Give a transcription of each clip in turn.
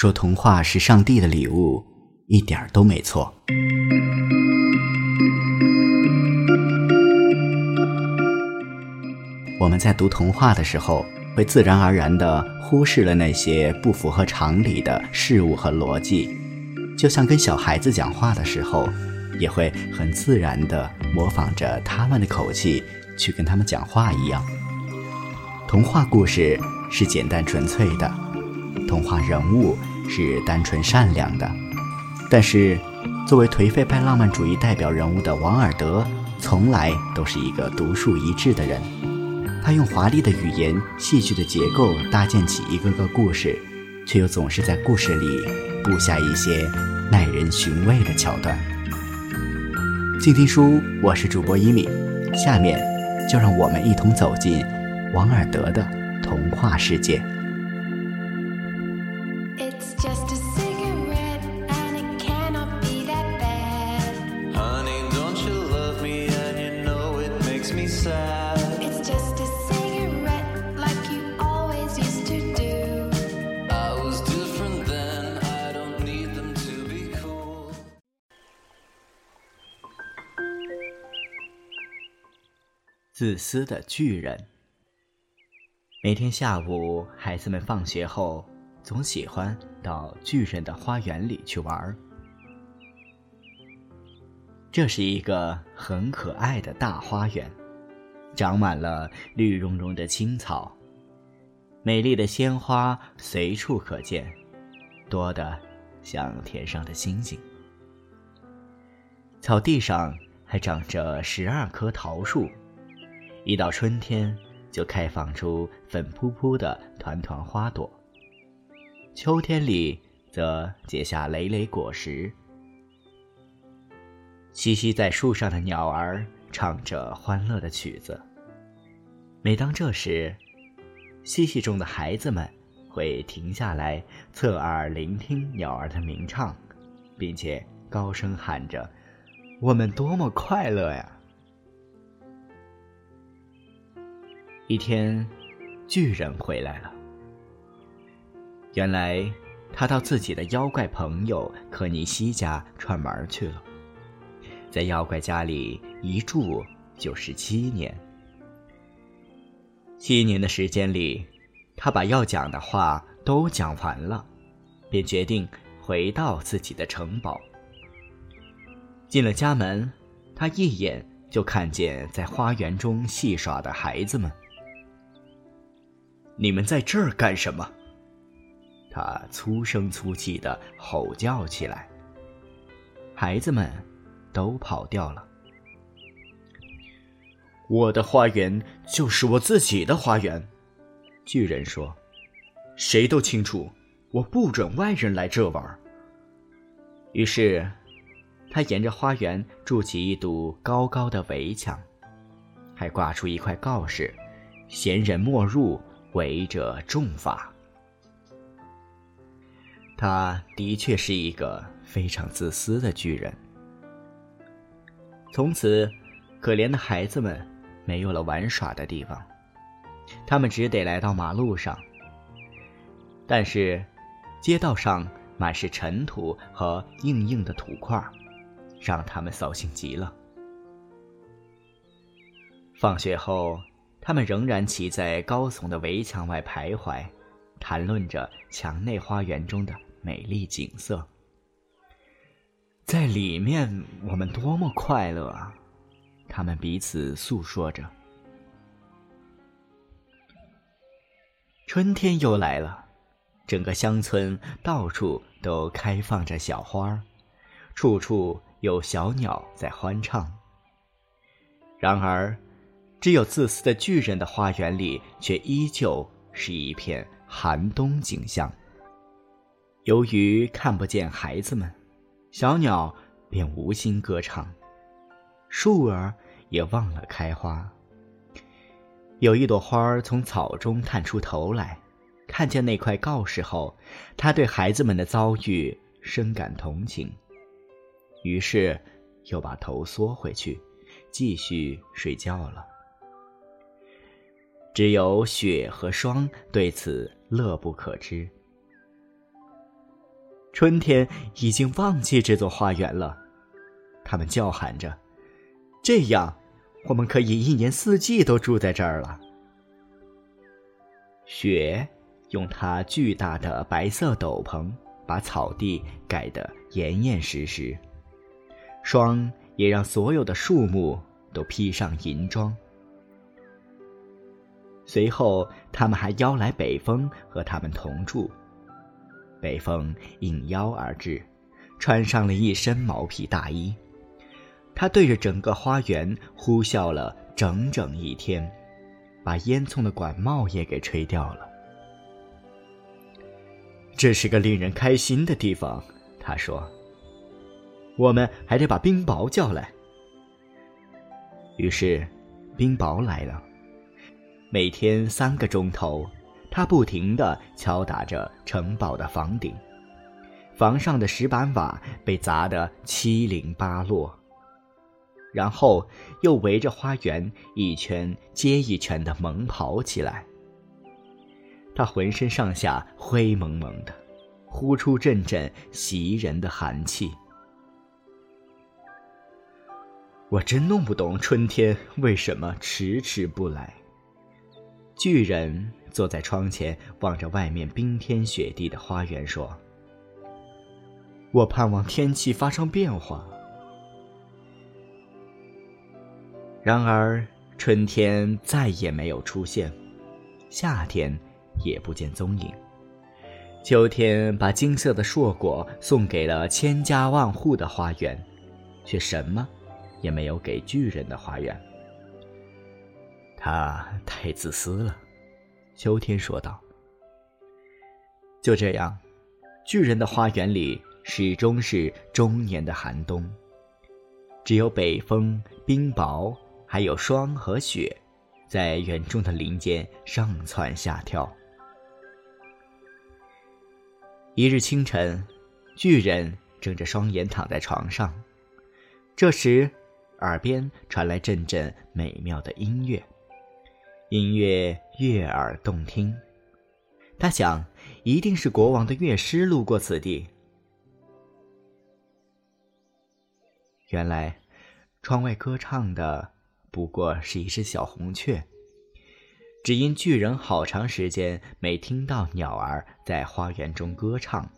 说童话是上帝的礼物，一点儿都没错。我们在读童话的时候，会自然而然地忽视了那些不符合常理的事物和逻辑，就像跟小孩子讲话的时候，也会很自然地模仿着他们的口气去跟他们讲话一样。童话故事是简单纯粹的，童话人物。是单纯善良的，但是作为颓废派浪漫主义代表人物的王尔德，从来都是一个独树一帜的人。他用华丽的语言、戏剧的结构搭建起一个个故事，却又总是在故事里布下一些耐人寻味的桥段。静听书，我是主播伊米，下面就让我们一同走进王尔德的童话世界。自私的巨人。每天下午，孩子们放学后总喜欢到巨人的花园里去玩。这是一个很可爱的大花园，长满了绿茸茸的青草，美丽的鲜花随处可见，多得像天上的星星。草地上还长着十二棵桃树。一到春天，就开放出粉扑扑的团团花朵；秋天里，则结下累累果实。栖息在树上的鸟儿唱着欢乐的曲子。每当这时，嬉戏中的孩子们会停下来，侧耳聆听鸟儿的鸣唱，并且高声喊着：“我们多么快乐呀！”一天，巨人回来了。原来，他到自己的妖怪朋友柯尼西家串门去了。在妖怪家里一住就是七年。七年的时间里，他把要讲的话都讲完了，便决定回到自己的城堡。进了家门，他一眼就看见在花园中戏耍的孩子们。你们在这儿干什么？他粗声粗气的吼叫起来。孩子们都跑掉了。我的花园就是我自己的花园，巨人说。谁都清楚，我不准外人来这玩。于是，他沿着花园筑起一堵高高的围墙，还挂出一块告示：“闲人莫入。”违者重罚。他的确是一个非常自私的巨人。从此，可怜的孩子们没有了玩耍的地方，他们只得来到马路上。但是，街道上满是尘土和硬硬的土块，让他们扫兴极了。放学后。他们仍然骑在高耸的围墙外徘徊，谈论着墙内花园中的美丽景色。在里面，我们多么快乐啊！他们彼此诉说着。春天又来了，整个乡村到处都开放着小花，处处有小鸟在欢唱。然而，只有自私的巨人的花园里，却依旧是一片寒冬景象。由于看不见孩子们，小鸟便无心歌唱，树儿也忘了开花。有一朵花儿从草中探出头来，看见那块告示后，他对孩子们的遭遇深感同情，于是又把头缩回去，继续睡觉了。只有雪和霜对此乐不可支。春天已经忘记这座花园了。他们叫喊着：“这样，我们可以一年四季都住在这儿了。”雪用它巨大的白色斗篷把草地盖得严严实实，霜也让所有的树木都披上银装。随后，他们还邀来北风和他们同住。北风应邀而至，穿上了一身毛皮大衣。他对着整个花园呼啸了整整一天，把烟囱的管帽也给吹掉了。这是个令人开心的地方，他说。我们还得把冰雹叫来。于是，冰雹来了。每天三个钟头，他不停地敲打着城堡的房顶，房上的石板瓦被砸得七零八落。然后又围着花园一圈接一圈的猛跑起来。他浑身上下灰蒙蒙的，呼出阵阵袭人的寒气。我真弄不懂春天为什么迟迟不来。巨人坐在窗前，望着外面冰天雪地的花园，说：“我盼望天气发生变化。”然而，春天再也没有出现，夏天也不见踪影。秋天把金色的硕果送给了千家万户的花园，却什么也没有给巨人的花园。他太自私了，秋天说道。就这样，巨人的花园里始终是终年的寒冬，只有北风、冰雹，还有霜和雪，在园中的林间上蹿下跳。一日清晨，巨人睁着双眼躺在床上，这时，耳边传来阵阵美妙的音乐。音乐悦耳动听，他想，一定是国王的乐师路过此地。原来，窗外歌唱的不过是一只小红雀。只因巨人好长时间没听到鸟儿在花园中歌唱，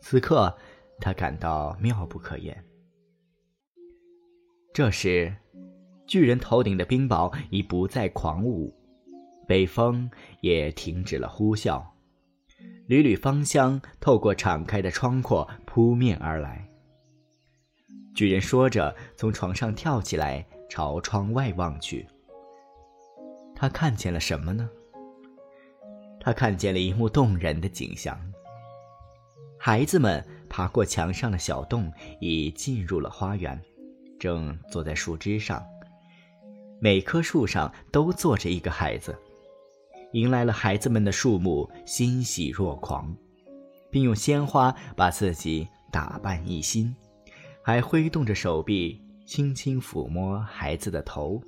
此刻他感到妙不可言。这时。巨人头顶的冰雹已不再狂舞，北风也停止了呼啸，缕缕芳香透过敞开的窗阔扑面而来。巨人说着，从床上跳起来，朝窗外望去。他看见了什么呢？他看见了一幕动人的景象：孩子们爬过墙上的小洞，已进入了花园，正坐在树枝上。每棵树上都坐着一个孩子，迎来了孩子们的树木欣喜若狂，并用鲜花把自己打扮一新，还挥动着手臂轻轻抚摸孩子的头。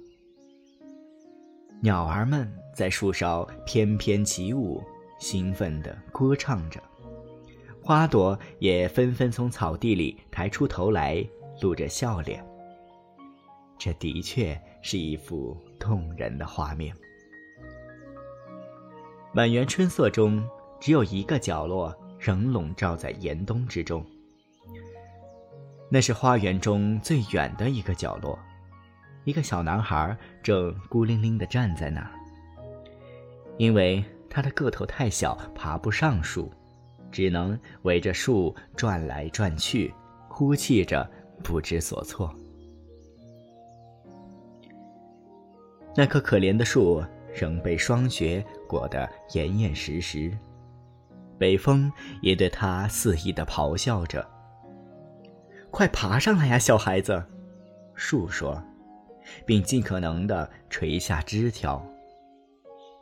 鸟儿们在树梢翩翩起舞，兴奋地歌唱着，花朵也纷纷从草地里抬出头来，露着笑脸。这的确是一幅动人的画面。满园春色中，只有一个角落仍笼罩在严冬之中。那是花园中最远的一个角落，一个小男孩正孤零零地站在那儿。因为他的个头太小，爬不上树，只能围着树转来转去，哭泣着不知所措。那棵可怜的树仍被霜雪裹得严严实实，北风也对它肆意地咆哮着：“快爬上来呀，小孩子！”树说，并尽可能地垂下枝条。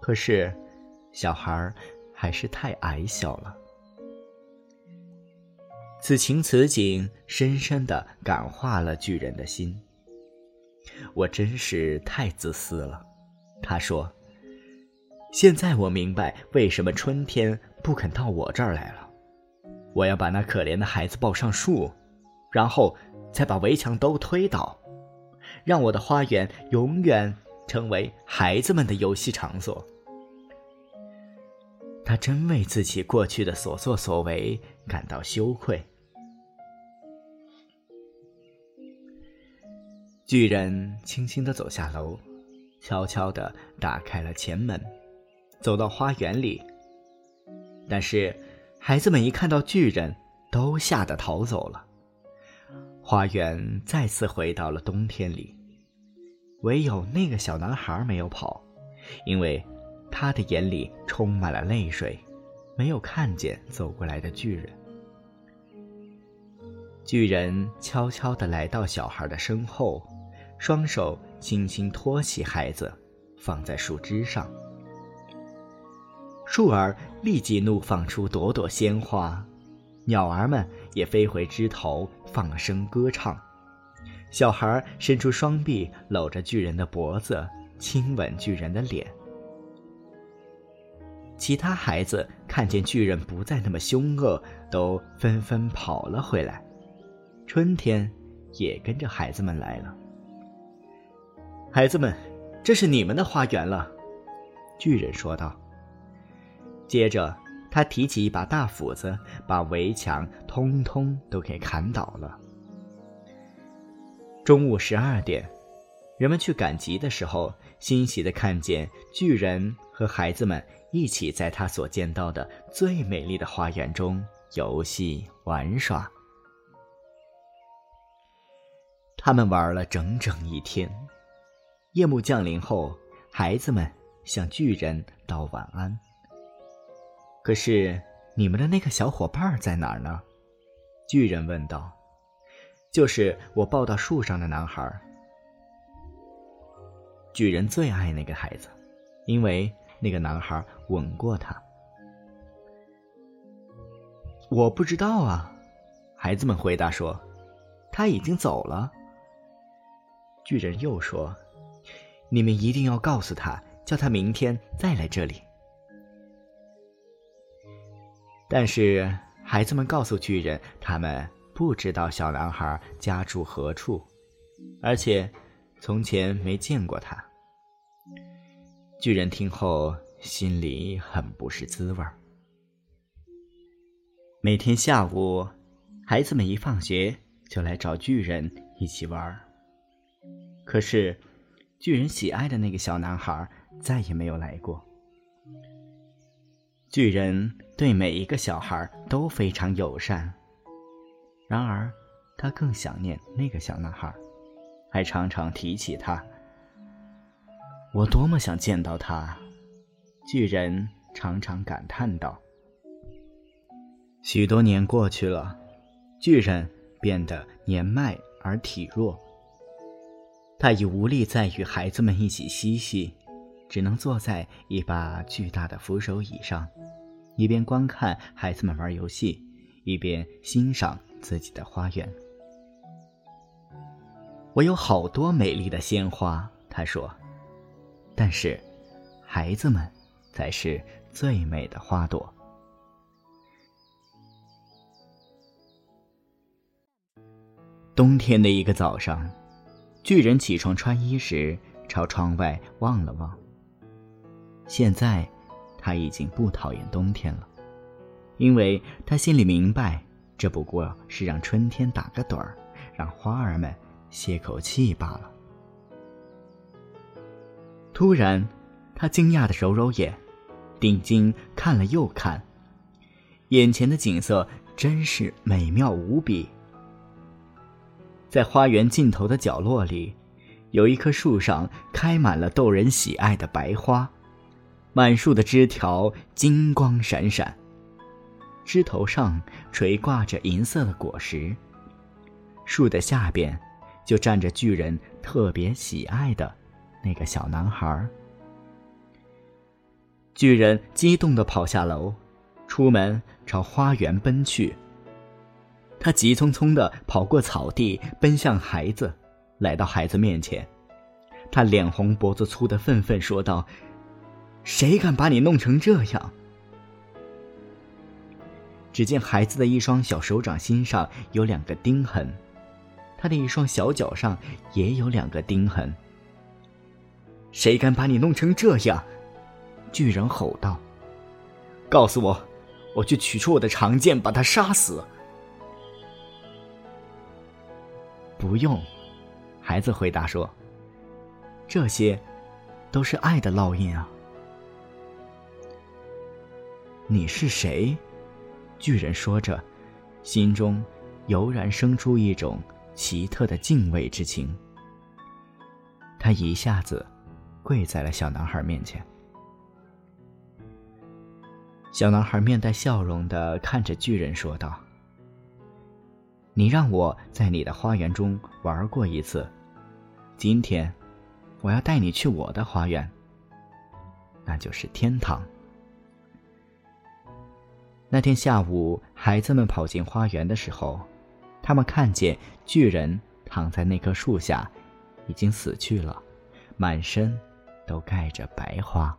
可是，小孩还是太矮小了。此情此景，深深地感化了巨人的心。我真是太自私了，他说。现在我明白为什么春天不肯到我这儿来了。我要把那可怜的孩子抱上树，然后再把围墙都推倒，让我的花园永远成为孩子们的游戏场所。他真为自己过去的所作所为感到羞愧。巨人轻轻的走下楼，悄悄的打开了前门，走到花园里。但是，孩子们一看到巨人，都吓得逃走了。花园再次回到了冬天里，唯有那个小男孩没有跑，因为他的眼里充满了泪水，没有看见走过来的巨人。巨人悄悄地来到小孩的身后，双手轻轻托起孩子，放在树枝上。树儿立即怒放出朵朵鲜花，鸟儿们也飞回枝头放声歌唱。小孩伸出双臂搂着巨人的脖子，亲吻巨人的脸。其他孩子看见巨人不再那么凶恶，都纷纷跑了回来。春天也跟着孩子们来了。孩子们，这是你们的花园了，巨人说道。接着，他提起一把大斧子，把围墙通通都给砍倒了。中午十二点，人们去赶集的时候，欣喜的看见巨人和孩子们一起在他所见到的最美丽的花园中游戏玩耍。他们玩了整整一天，夜幕降临后，孩子们向巨人道晚安。可是，你们的那个小伙伴在哪儿呢？巨人问道。就是我抱到树上的男孩。巨人最爱那个孩子，因为那个男孩吻过他。我不知道啊，孩子们回答说，他已经走了。巨人又说：“你们一定要告诉他，叫他明天再来这里。”但是孩子们告诉巨人，他们不知道小男孩家住何处，而且从前没见过他。巨人听后心里很不是滋味儿。每天下午，孩子们一放学就来找巨人一起玩儿。可是，巨人喜爱的那个小男孩再也没有来过。巨人对每一个小孩都非常友善，然而他更想念那个小男孩，还常常提起他。我多么想见到他！巨人常常感叹道。许多年过去了，巨人变得年迈而体弱。他已无力再与孩子们一起嬉戏，只能坐在一把巨大的扶手椅上，一边观看孩子们玩游戏，一边欣赏自己的花园。我有好多美丽的鲜花，他说，但是，孩子们才是最美的花朵。冬天的一个早上。巨人起床穿衣时，朝窗外望了望。现在，他已经不讨厌冬天了，因为他心里明白，这不过是让春天打个盹儿，让花儿们歇口气罢了。突然，他惊讶的揉揉眼，定睛看了又看，眼前的景色真是美妙无比。在花园尽头的角落里，有一棵树上开满了逗人喜爱的白花，满树的枝条金光闪闪，枝头上垂挂着银色的果实。树的下边，就站着巨人特别喜爱的那个小男孩。巨人激动地跑下楼，出门朝花园奔去。他急匆匆地跑过草地，奔向孩子，来到孩子面前。他脸红脖子粗的愤愤说道：“谁敢把你弄成这样？”只见孩子的一双小手掌心上有两个钉痕，他的一双小脚上也有两个钉痕。谁敢把你弄成这样？巨人吼道：“告诉我，我去取出我的长剑，把他杀死。”不用，孩子回答说：“这些，都是爱的烙印啊。”你是谁？巨人说着，心中油然生出一种奇特的敬畏之情。他一下子跪在了小男孩面前。小男孩面带笑容的看着巨人说道：“你让我在你的花园中玩过一次，今天我要带你去我的花园，那就是天堂。”那天下午，孩子们跑进花园的时候，他们看见巨人躺在那棵树下，已经死去了，满身都盖着白花。